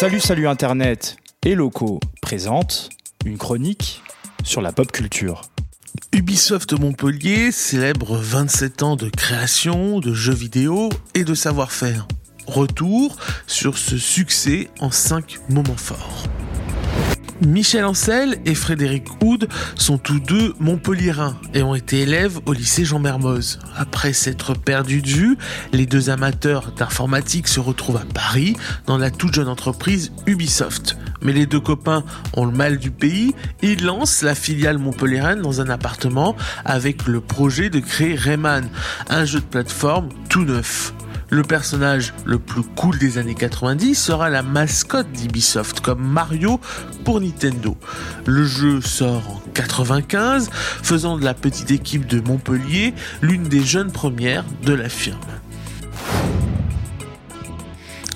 Salut, salut Internet et locaux présente une chronique sur la pop culture. Ubisoft Montpellier célèbre 27 ans de création, de jeux vidéo et de savoir-faire. Retour sur ce succès en 5 moments forts. Michel Ancel et Frédéric Houd sont tous deux montpelliérains et ont été élèves au lycée Jean Mermoz. Après s'être perdus de vue, les deux amateurs d'informatique se retrouvent à Paris dans la toute jeune entreprise Ubisoft. Mais les deux copains ont le mal du pays ils lancent la filiale montpelliéraine dans un appartement avec le projet de créer Rayman, un jeu de plateforme tout neuf. Le personnage le plus cool des années 90 sera la mascotte d'Ubisoft, comme Mario pour Nintendo. Le jeu sort en 95, faisant de la petite équipe de Montpellier l'une des jeunes premières de la firme.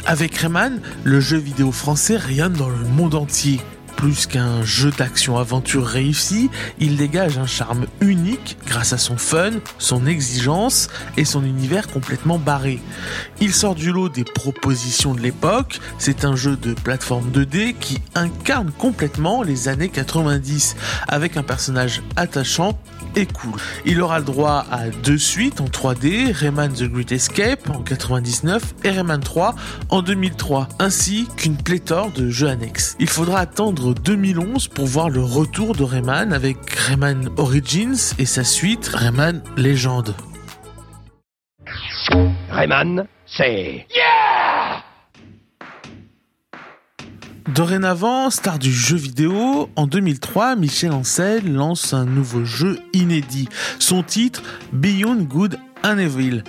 Avec Rayman, le jeu vidéo français rayonne dans le monde entier. Plus qu'un jeu d'action-aventure réussi, il dégage un charme unique grâce à son fun, son exigence et son univers complètement barré. Il sort du lot des propositions de l'époque, c'est un jeu de plateforme 2D qui incarne complètement les années 90 avec un personnage attachant et cool. Il aura le droit à deux suites en 3D, Rayman The Great Escape en 99 et Rayman 3 en 2003, ainsi qu'une pléthore de jeux annexes. Il faudra attendre 2011 pour voir le retour de Rayman avec Rayman Origins et sa suite Rayman Legend. Rayman, c'est... Dorénavant, star du jeu vidéo, en 2003, Michel Ancel lance un nouveau jeu inédit. Son titre, Beyond Good and Evil.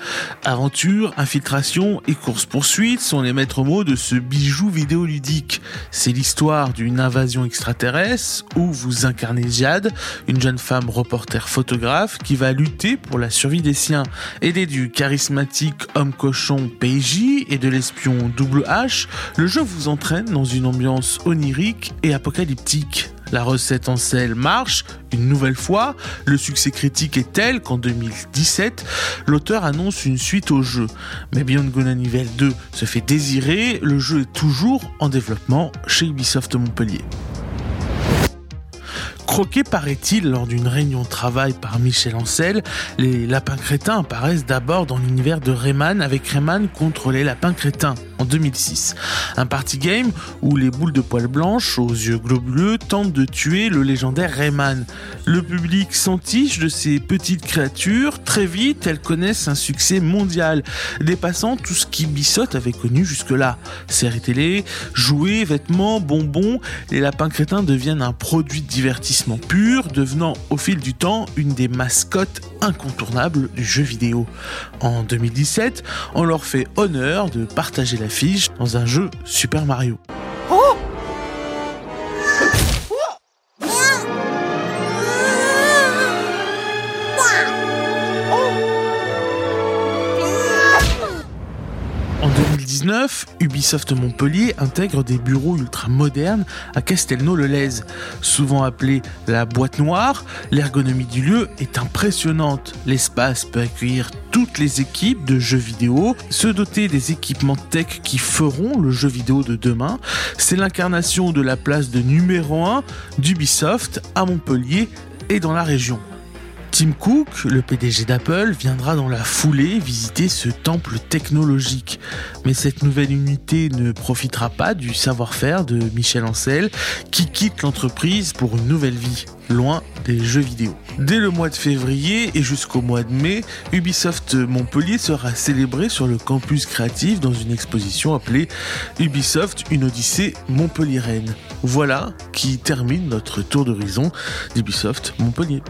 Aventure, infiltration et course-poursuite sont les maîtres mots de ce bijou vidéoludique. C'est l'histoire d'une invasion extraterrestre où vous incarnez Jade, une jeune femme reporter photographe qui va lutter pour la survie des siens. Aidé du charismatique homme cochon PJ et de l'espion Double H, le jeu vous entraîne dans une ambiance onirique et apocalyptique. La recette en sel marche une nouvelle fois. Le succès critique est tel qu'en 2017, l'auteur annonce une suite au jeu. Mais Beyond Good and Evil 2 se fait désirer, le jeu est toujours en développement chez Ubisoft Montpellier. Croqué, paraît-il, lors d'une réunion de travail par Michel Ancel, les lapins crétins apparaissent d'abord dans l'univers de Rayman avec Rayman contre les lapins crétins en 2006. Un party game où les boules de poils blanches aux yeux globuleux tentent de tuer le légendaire Rayman. Le public s'entiche de ces petites créatures. Très vite, elles connaissent un succès mondial, dépassant tout ce qu'Ubisoft avait connu jusque-là. Séries télé, jouets, vêtements, bonbons, les lapins crétins deviennent un produit de divertissement pur, devenant au fil du temps une des mascottes incontournables du jeu vidéo. En 2017, on leur fait honneur de partager la dans un jeu Super Mario. En 2019, Ubisoft Montpellier intègre des bureaux ultra modernes à Castelnau-le-Lez. Souvent appelé la boîte noire, l'ergonomie du lieu est impressionnante. L'espace peut accueillir toutes les équipes de jeux vidéo, se doter des équipements tech qui feront le jeu vidéo de demain. C'est l'incarnation de la place de numéro 1 d'Ubisoft à Montpellier et dans la région. Tim Cook, le PDG d'Apple, viendra dans la foulée visiter ce temple technologique. Mais cette nouvelle unité ne profitera pas du savoir-faire de Michel Ancel, qui quitte l'entreprise pour une nouvelle vie, loin des jeux vidéo. Dès le mois de février et jusqu'au mois de mai, Ubisoft Montpellier sera célébré sur le campus créatif dans une exposition appelée Ubisoft, une odyssée montpelliéraine. Voilà qui termine notre tour d'horizon d'Ubisoft Montpellier.